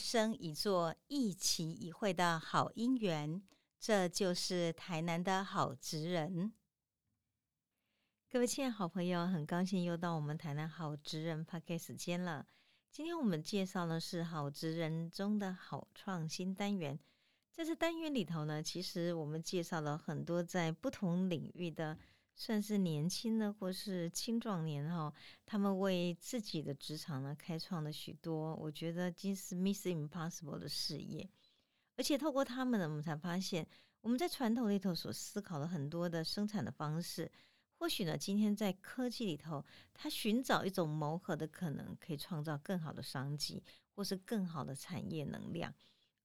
生一座、一期一会的好姻缘。这就是台南的好职人。各位亲爱的好朋友，很高兴又到我们台南好职人 p a r k 时间了。今天我们介绍的是好职人中的好创新单元。在这单元里头呢，其实我们介绍了很多在不同领域的。算是年轻的或是青壮年哈，他们为自己的职场呢开创了许多，我觉得今是 Miss Impossible 的事业。而且透过他们呢，我们才发现，我们在传统里头所思考的很多的生产的方式，或许呢，今天在科技里头，它寻找一种谋合的可能，可以创造更好的商机，或是更好的产业能量。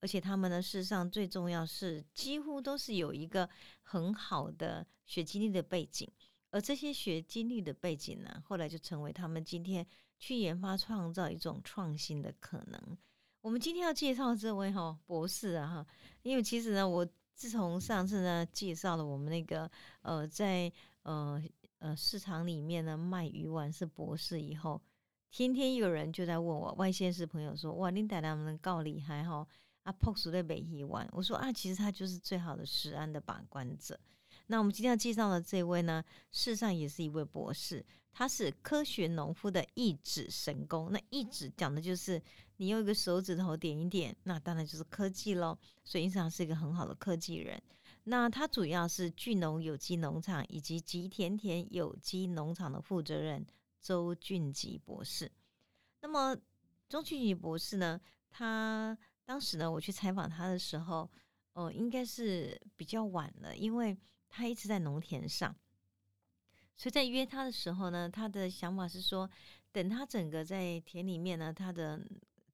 而且他们呢，事实上最重要是几乎都是有一个很好的学经历的背景，而这些学经历的背景呢，后来就成为他们今天去研发创造一种创新的可能。我们今天要介绍这位哈博士啊哈，因为其实呢，我自从上次呢介绍了我们那个呃在呃呃市场里面呢卖鱼丸是博士以后，天天有人就在问我外县市朋友说哇，你带他们够厉害哈。啊，POS 的北一湾，我说啊，其实他就是最好的食安的把关者。那我们今天要介绍的这位呢，事实上也是一位博士，他是科学农夫的一指神功。那一指讲的就是你用一个手指头点一点，那当然就是科技喽。所以实际上是一个很好的科技人。那他主要是聚农有机农场以及吉田田有机农场的负责人周俊吉博士。那么周俊吉博士呢，他。当时呢，我去采访他的时候，哦，应该是比较晚了，因为他一直在农田上，所以在约他的时候呢，他的想法是说，等他整个在田里面呢，他的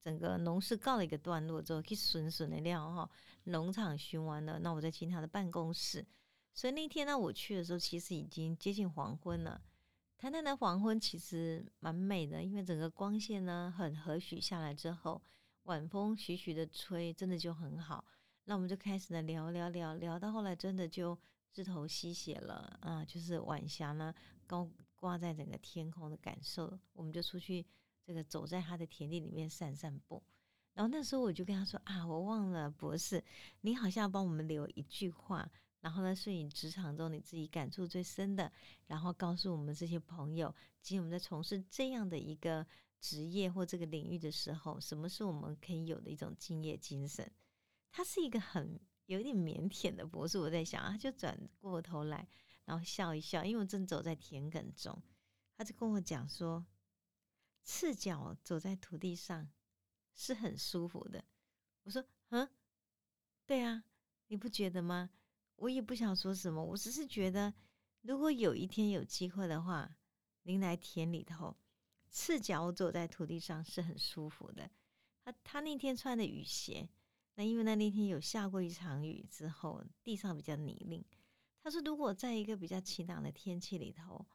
整个农事告了一个段落之后，可以顺顺的料哈，农场巡完了，那我再进他的办公室。所以那天呢，我去的时候，其实已经接近黄昏了。台南的黄昏其实蛮美的，因为整个光线呢很和煦下来之后。晚风徐徐的吹，真的就很好。那我们就开始呢聊聊聊聊，到后来真的就日头西斜了啊，就是晚霞呢高挂在整个天空的感受。我们就出去这个走在他的田地里面散散步。然后那时候我就跟他说啊，我忘了博士，你好像帮我们留一句话，然后呢是你职场中你自己感触最深的，然后告诉我们这些朋友，今天我们在从事这样的一个。职业或这个领域的时候，什么是我们可以有的一种敬业精神？他是一个很有点腼腆的博士，我在想，他就转过头来，然后笑一笑，因为我正走在田埂中，他就跟我讲说：“赤脚走在土地上是很舒服的。”我说：“嗯，对啊，你不觉得吗？”我也不想说什么，我只是觉得，如果有一天有机会的话，您来田里头。赤脚走在土地上是很舒服的。他他那天穿的雨鞋，那因为那那天有下过一场雨之后，地上比较泥泞。他说，如果在一个比较晴朗的天气里头，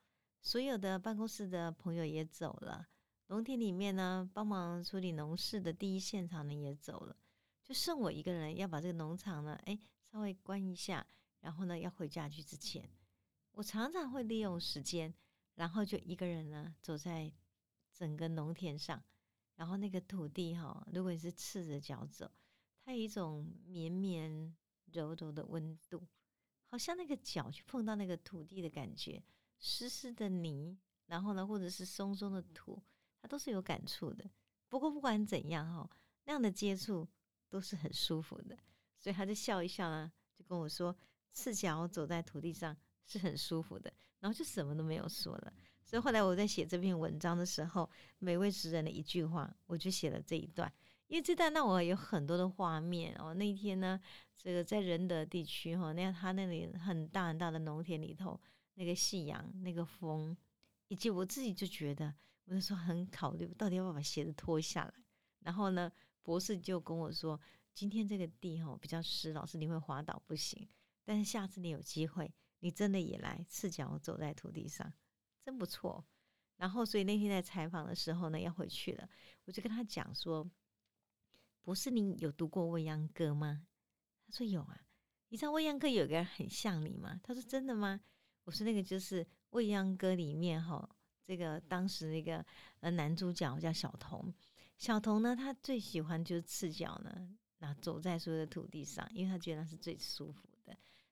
所有的办公室的朋友也走了，农田里面呢帮忙处理农事的第一现场呢也走了，就剩我一个人要把这个农场呢，哎，稍微关一下，然后呢要回家去之前，我常常会利用时间，然后就一个人呢走在。整个农田上，然后那个土地哈，如果你是赤着脚走，它有一种绵绵柔柔的温度，好像那个脚去碰到那个土地的感觉，湿湿的泥，然后呢，或者是松松的土，它都是有感触的。不过不管怎样哈，那样的接触都是很舒服的，所以他就笑一笑呢，就跟我说，赤脚走在土地上是很舒服的，然后就什么都没有说了。所以后来我在写这篇文章的时候，每位诗人的一句话，我就写了这一段。因为这段让我有很多的画面哦。那一天呢，这个在仁德地区哈，那他那里很大很大的农田里头，那个夕阳、那个风，以及我自己就觉得，我就说很考虑到底要不要把鞋子脱下来。然后呢，博士就跟我说，今天这个地哈比较湿，老师你会滑倒不行。但是下次你有机会，你真的也来赤脚走在土地上。真不错，然后所以那天在采访的时候呢，要回去了，我就跟他讲说：“博士，你有读过《未央歌》吗？”他说：“有啊。”你知道《未央歌》有个人很像你吗？他说：“真的吗？”我说：“那个就是《未央歌》里面哈这个当时那个呃男主角叫小童，小童呢，他最喜欢就是赤脚呢，那走在所有的土地上，因为他觉得那是最舒服。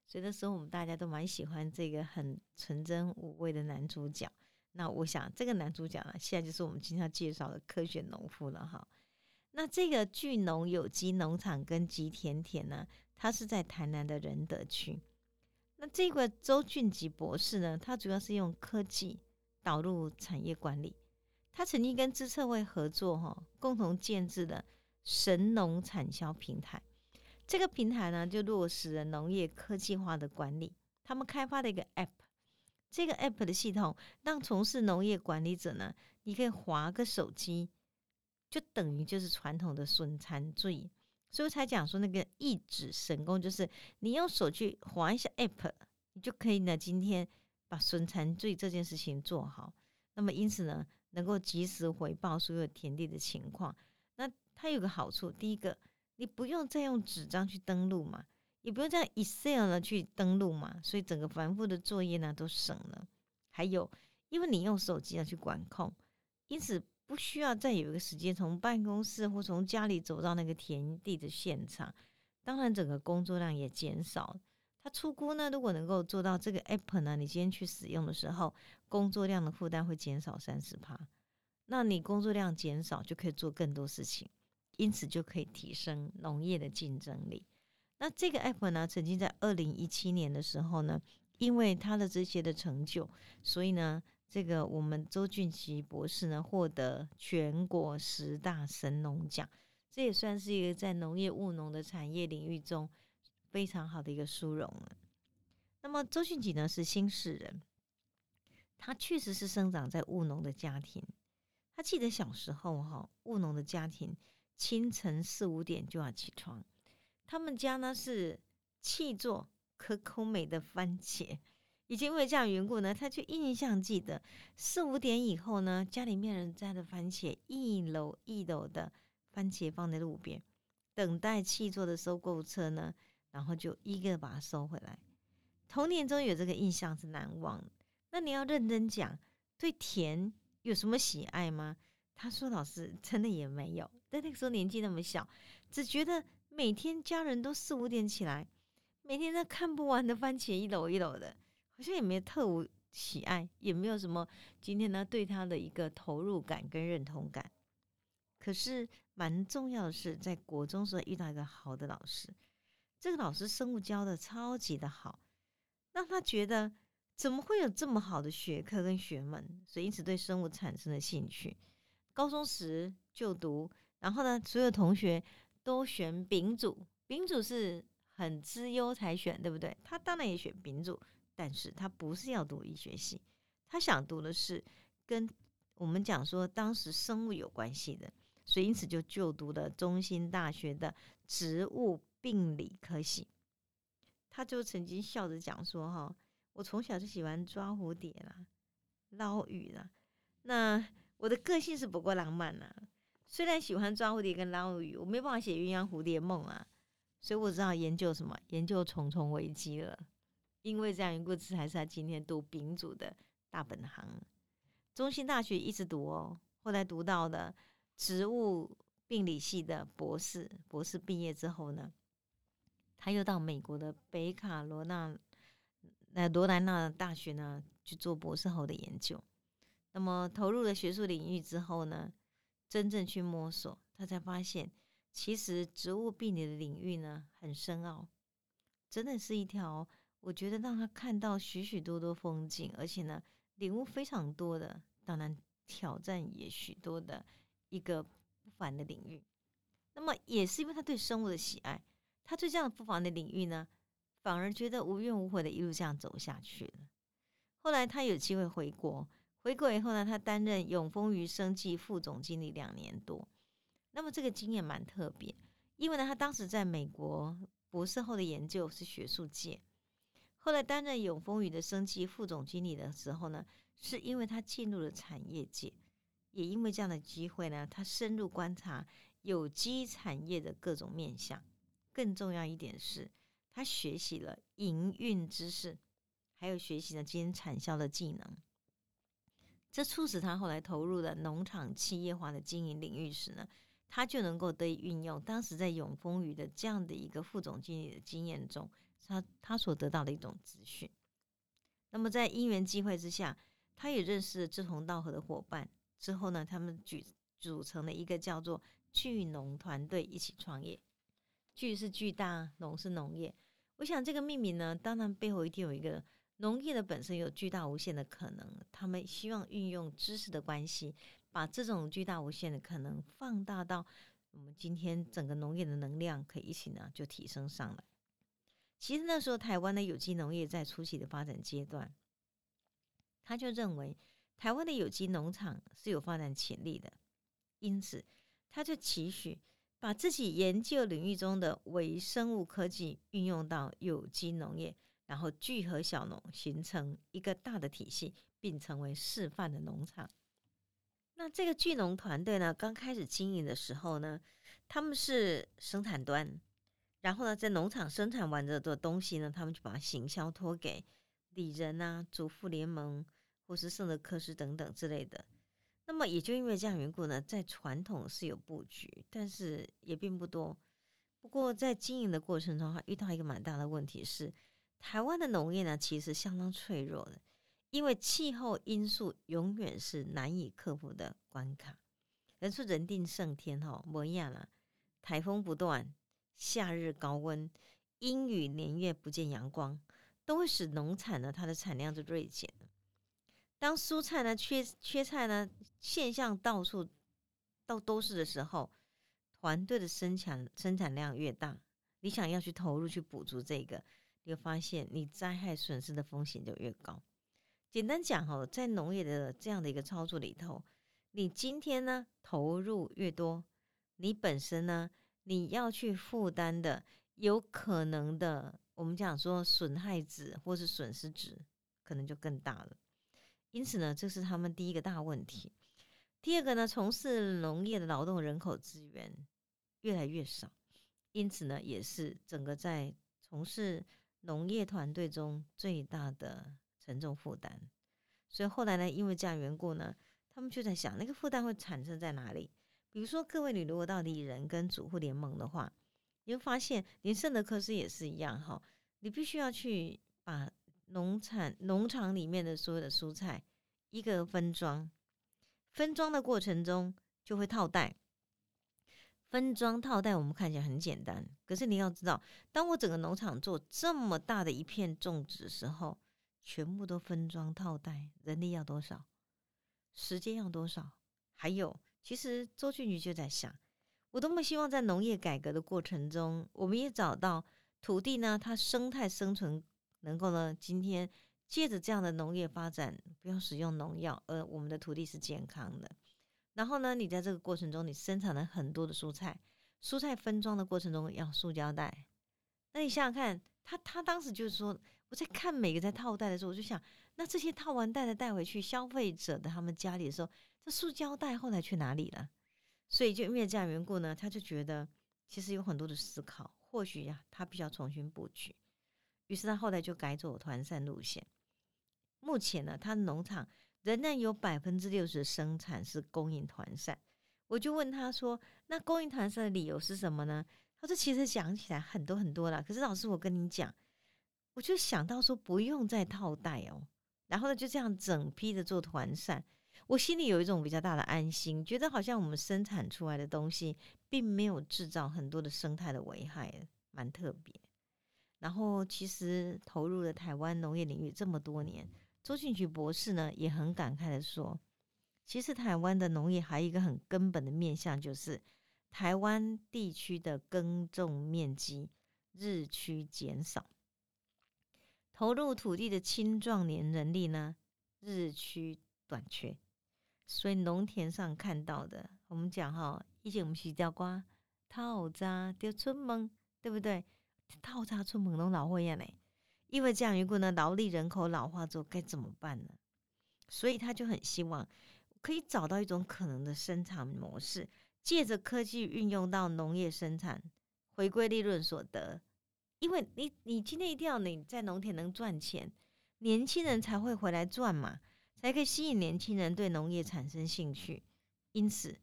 所以那时候我们大家都蛮喜欢这个很纯真无畏的男主角。那我想这个男主角呢，现在就是我们今天要介绍的科学农夫了哈。那这个巨农有机农场跟吉田田呢，他是在台南的仁德区。那这个周俊吉博士呢，他主要是用科技导入产业管理。他曾经跟资策会合作哈，共同建制的神农产销平台。这个平台呢，就落实了农业科技化的管理。他们开发的一个 App，这个 App 的系统让从事农业管理者呢，你可以划个手机，就等于就是传统的损残罪。所以才讲说那个一指神功，就是你用手去划一下 App，你就可以呢，今天把损残罪这件事情做好。那么因此呢，能够及时回报所有田地的情况。那它有个好处，第一个。你不用再用纸张去登录嘛，也不用再 Excel 呢去登录嘛，所以整个繁复的作业呢都省了。还有，因为你用手机要去管控，因此不需要再有一个时间从办公室或从家里走到那个田地的现场。当然，整个工作量也减少。他出估呢，如果能够做到这个 App 呢，你今天去使用的时候，工作量的负担会减少三十趴。那你工作量减少，就可以做更多事情。因此就可以提升农业的竞争力。那这个 app 呢，曾经在二零一七年的时候呢，因为它的这些的成就，所以呢，这个我们周俊奇博士呢，获得全国十大神农奖，这也算是一个在农业务农的产业领域中非常好的一个殊荣了。那么周俊奇呢，是新市人，他确实是生长在务农的家庭。他记得小时候哈，务农的家庭。清晨四五点就要起床，他们家呢是气做可口美的番茄，以前因为这样缘故呢，他就印象记得四五点以后呢，家里面人摘的番茄一篓一篓的番茄放在路边，等待气做的收购车呢，然后就一个把它收回来。童年中有这个印象是难忘。那你要认真讲，对甜有什么喜爱吗？他说：“老师真的也没有，在那个时候年纪那么小，只觉得每天家人都四五点起来，每天在看不完的番茄一篓一篓的，好像也没有特无喜爱，也没有什么今天呢对他的一个投入感跟认同感。可是蛮重要的是，在国中时候遇到一个好的老师，这个老师生物教的超级的好，让他觉得怎么会有这么好的学科跟学门，所以因此对生物产生了兴趣。”高中时就读，然后呢，所有同学都选丙组，丙组是很资优才选，对不对？他当然也选丙组，但是他不是要读医学系，他想读的是跟我们讲说当时生物有关系的，所以因此就就读了中兴大学的植物病理科系。他就曾经笑着讲说：“哈，我从小就喜欢抓蝴蝶啦，捞鱼啦，那。”我的个性是不够浪漫呐，虽然喜欢抓蝴蝶跟捞鱼，我没办法写鸳鸯蝴蝶梦啊，所以我知道研究什么，研究虫虫危机了。因为这样一个故事，还是他今天读丙组的大本行。中兴大学一直读哦，后来读到的植物病理系的博士，博士毕业之后呢，他又到美国的北卡罗纳那罗兰纳大学呢去做博士后的研究。那么投入了学术领域之后呢，真正去摸索，他才发现，其实植物病理的领域呢很深奥，真的是一条我觉得让他看到许许多多风景，而且呢领悟非常多的，当然挑战也许多的一个不凡的领域。那么也是因为他对生物的喜爱，他对这样不凡的领域呢，反而觉得无怨无悔的一路这样走下去了。后来他有机会回国。回国以后呢，他担任永丰余生技副总经理两年多。那么这个经验蛮特别，因为呢，他当时在美国博士后的研究是学术界，后来担任永丰余的生技副总经理的时候呢，是因为他进入了产业界，也因为这样的机会呢，他深入观察有机产业的各种面向。更重要一点是，他学习了营运知识，还有学习了经营产销的技能。这促使他后来投入了农场企业化的经营领域时呢，他就能够得以运用当时在永丰余的这样的一个副总经理的经验中，他他所得到的一种资讯。那么在因缘机会之下，他也认识了志同道合的伙伴。之后呢，他们举组成了一个叫做巨农团队，一起创业。巨是巨大，农是农业。我想这个命名呢，当然背后一定有一个农业的本身有巨大无限的可能。他们希望运用知识的关系，把这种巨大无限的可能放大到我们今天整个农业的能量可以一起呢就提升上来。其实那时候台湾的有机农业在初期的发展阶段，他就认为台湾的有机农场是有发展潜力的，因此他就期许。把自己研究领域中的微生物科技运用到有机农业，然后聚合小农，形成一个大的体系，并成为示范的农场。那这个聚农团队呢，刚开始经营的时候呢，他们是生产端，然后呢，在农场生产完的的东西呢，他们就把行销托给里仁啊、主妇联盟或是圣德克斯等等之类的。那么也就因为这样缘故呢，在传统是有布局，但是也并不多。不过在经营的过程中，还遇到一个蛮大的问题是，台湾的农业呢其实相当脆弱的，因为气候因素永远是难以克服的关卡。人说人定胜天哈，模样了，台风不断，夏日高温，阴雨连月不见阳光，都会使农产呢它的产量就锐减。当蔬菜呢缺缺菜呢现象到处到都是的时候，团队的生产生产量越大，你想要去投入去补足这个，你会发现你灾害损失的风险就越高。简单讲哈，在农业的这样的一个操作里头，你今天呢投入越多，你本身呢你要去负担的有可能的，我们讲说损害值或是损失值，可能就更大了。因此呢，这是他们第一个大问题。第二个呢，从事农业的劳动人口资源越来越少，因此呢，也是整个在从事农业团队中最大的沉重负担。所以后来呢，因为这样缘故呢，他们就在想，那个负担会产生在哪里？比如说，各位，你如果到里人跟主妇联盟的话，你会发现，连圣德克斯也是一样哈，你必须要去把。农产农场里面的所有的蔬菜，一个分装，分装的过程中就会套袋。分装套袋我们看起来很简单，可是你要知道，当我整个农场做这么大的一片种植的时候，全部都分装套袋，人力要多少？时间要多少？还有，其实周俊宇就在想，我多么希望在农业改革的过程中，我们也找到土地呢，它生态生存。能够呢，今天借着这样的农业发展，不要使用农药，而我们的土地是健康的。然后呢，你在这个过程中，你生产了很多的蔬菜，蔬菜分装的过程中要塑胶袋。那你想想看，他他当时就是说，我在看每个在套袋的时候，我就想，那这些套完袋的带回去消费者的他们家里的时候，这塑胶袋后来去哪里了？所以就因为这样缘故呢，他就觉得其实有很多的思考，或许呀，他必须要重新布局。于是他后来就改走团扇路线。目前呢，他农场仍然有百分之六十的生产是供应团扇。我就问他说：“那供应团扇的理由是什么呢？”他说：“其实讲起来很多很多了。可是老师，我跟你讲，我就想到说不用再套袋哦。然后呢，就这样整批的做团扇，我心里有一种比较大的安心，觉得好像我们生产出来的东西并没有制造很多的生态的危害，蛮特别。”然后，其实投入了台湾农业领域这么多年，周俊菊博士呢也很感慨的说，其实台湾的农业还有一个很根本的面向，就是台湾地区的耕种面积日趋减少，投入土地的青壮年人力呢日趋短缺，所以农田上看到的，我们讲哈，以前我们是叫瓜套扎丢春门，对不对？套扎出猛龙老会呀嘞，因为这样一个呢，劳力人口老化之后该怎么办呢？所以他就很希望可以找到一种可能的生产模式，借着科技运用到农业生产，回归利润所得。因为你你今天一定要你在农田能赚钱，年轻人才会回来赚嘛，才才可以吸引年轻人对农业产生兴趣。因此，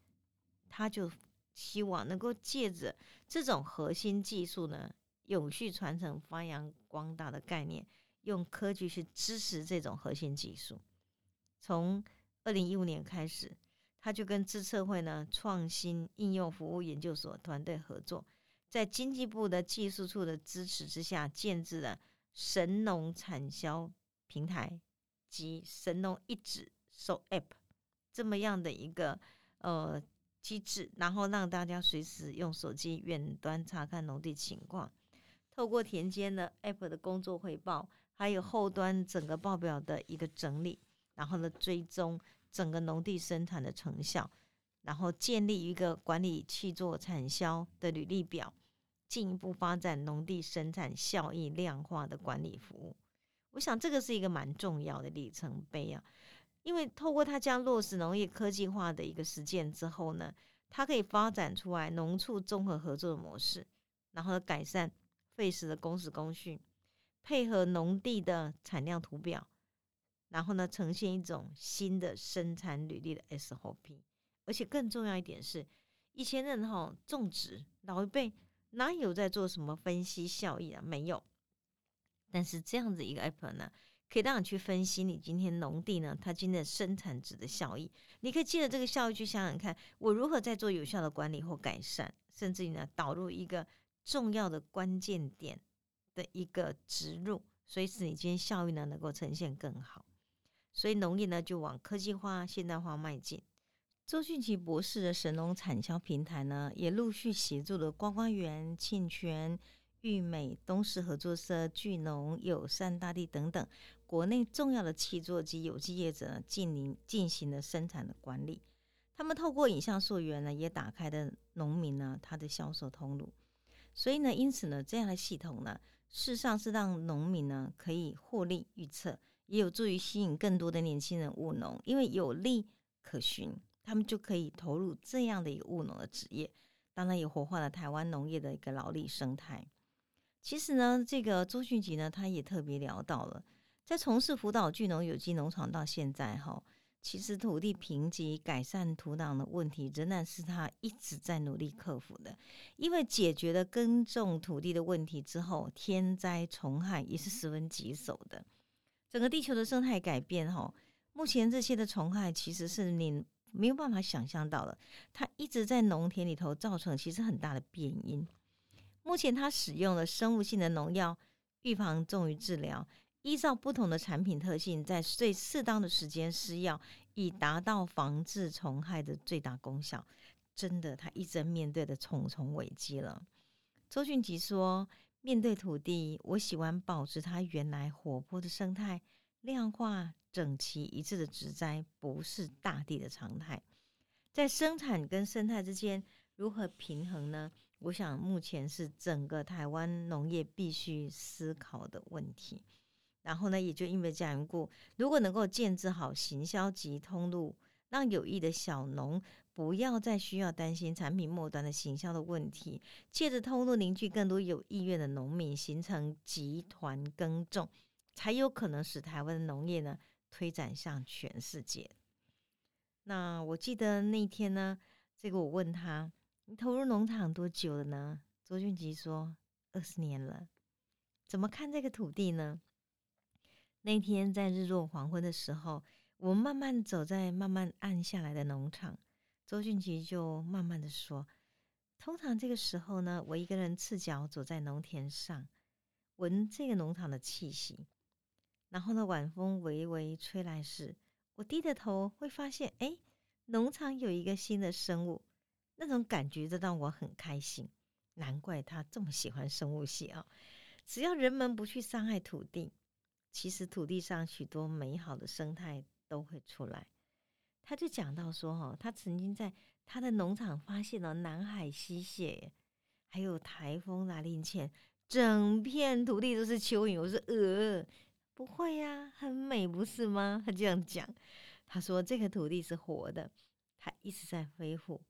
他就希望能够借着这种核心技术呢，永续传承、发扬光大的概念，用科技去支持这种核心技术。从二零一五年开始，他就跟资策会呢创新应用服务研究所团队合作，在经济部的技术处的支持之下，建制了神农产销平台及神农一指收 App 这么样的一个。呃，机制，然后让大家随时用手机远端查看农地情况，透过田间的 App 的工作汇报，还有后端整个报表的一个整理，然后呢追踪整个农地生产的成效，然后建立一个管理去做产销的履历表，进一步发展农地生产效益量化的管理服务。我想这个是一个蛮重要的里程碑啊。因为透过它将落实农业科技化的一个实践之后呢，它可以发展出来农畜综合合作的模式，然后改善费时的工时工序，配合农地的产量图表，然后呢呈现一种新的生产履历的 SOP。而且更重要一点是，以前人哈种植老一辈哪有在做什么分析效益啊？没有。但是这样子一个 app 呢？可以让你去分析你今天农地呢，它今天的生产值的效益。你可以借着这个效益去想想看，我如何在做有效的管理或改善，甚至于呢导入一个重要的关键点的一个植入，所以使你今天效益呢能够呈现更好。所以农业呢就往科技化、现代化迈进。周俊奇博士的神农产销平台呢，也陆续协助了观光园、庆泉。玉美、东市合作社、聚农、友善大地等等国内重要的气作及有机业者进行进行了生产的管理。他们透过影像溯源呢，也打开了农民呢他的销售通路。所以呢，因此呢，这样的系统呢，事实上是让农民呢可以获利预测，也有助于吸引更多的年轻人务农，因为有利可循，他们就可以投入这样的一个务农的职业。当然，也活化了台湾农业的一个劳力生态。其实呢，这个周迅吉呢，他也特别聊到了，在从事辅导聚农有机农场到现在哈，其实土地贫瘠、改善土壤的问题，仍然是他一直在努力克服的。因为解决了耕种土地的问题之后，天灾虫害也是十分棘手的。整个地球的生态改变哈，目前这些的虫害其实是你没有办法想象到的，它一直在农田里头造成其实很大的变因。目前，它使用了生物性的农药预防重于治疗，依照不同的产品特性，在最适当的时间施药，以达到防治虫害的最大功效。真的，他一直面对的重重危机了。周俊吉说：“面对土地，我喜欢保持它原来活泼的生态，量化、整齐、一致的植栽，不是大地的常态。在生产跟生态之间，如何平衡呢？”我想，目前是整个台湾农业必须思考的问题。然后呢，也就因为这样缘故，如果能够建置好行销及通路，让有意的小农不要再需要担心产品末端的行销的问题，借着通路凝聚更多有意愿的农民，形成集团耕种，才有可能使台湾的农业呢推展向全世界。那我记得那天呢，这个我问他。你投入农场多久了呢？周俊吉说：“二十年了。”怎么看这个土地呢？那天在日落黄昏的时候，我慢慢走在慢慢暗下来的农场，周俊奇就慢慢的说：“通常这个时候呢，我一个人赤脚走在农田上，闻这个农场的气息。然后呢，晚风微微吹来时，我低着头会发现，哎，农场有一个新的生物。”那种感觉，就让我很开心。难怪他这么喜欢生物系啊！只要人们不去伤害土地，其实土地上许多美好的生态都会出来。他就讲到说，哈，他曾经在他的农场发现了南海溪蟹，还有台风来临前，整片土地都是蚯蚓。我说，呃，不会呀，很美，不是吗？他这样讲。他说，这个土地是活的，它一直在恢复。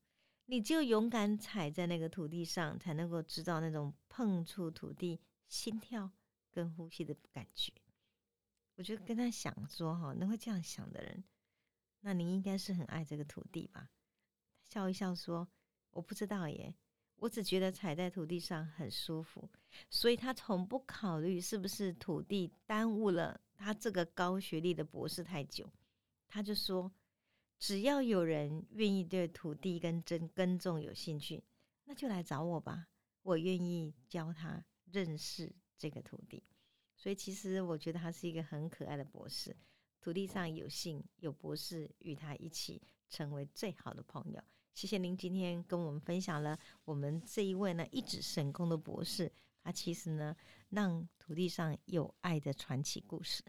你就勇敢踩在那个土地上，才能够知道那种碰触土地心跳跟呼吸的感觉。我就跟他想说哈，能会这样想的人，那您应该是很爱这个土地吧？笑一笑说：“我不知道耶，我只觉得踩在土地上很舒服，所以他从不考虑是不是土地耽误了他这个高学历的博士太久。他就说，只要有人愿意对土地跟耕耕种有兴趣，那就来找我吧，我愿意教他认识这个土地。所以其实我觉得他是一个很可爱的博士，土地上有幸有博士与他一起成为最好的朋友。”谢谢您今天跟我们分享了我们这一位呢一指神功的博士，他其实呢让土地上有爱的传奇故事。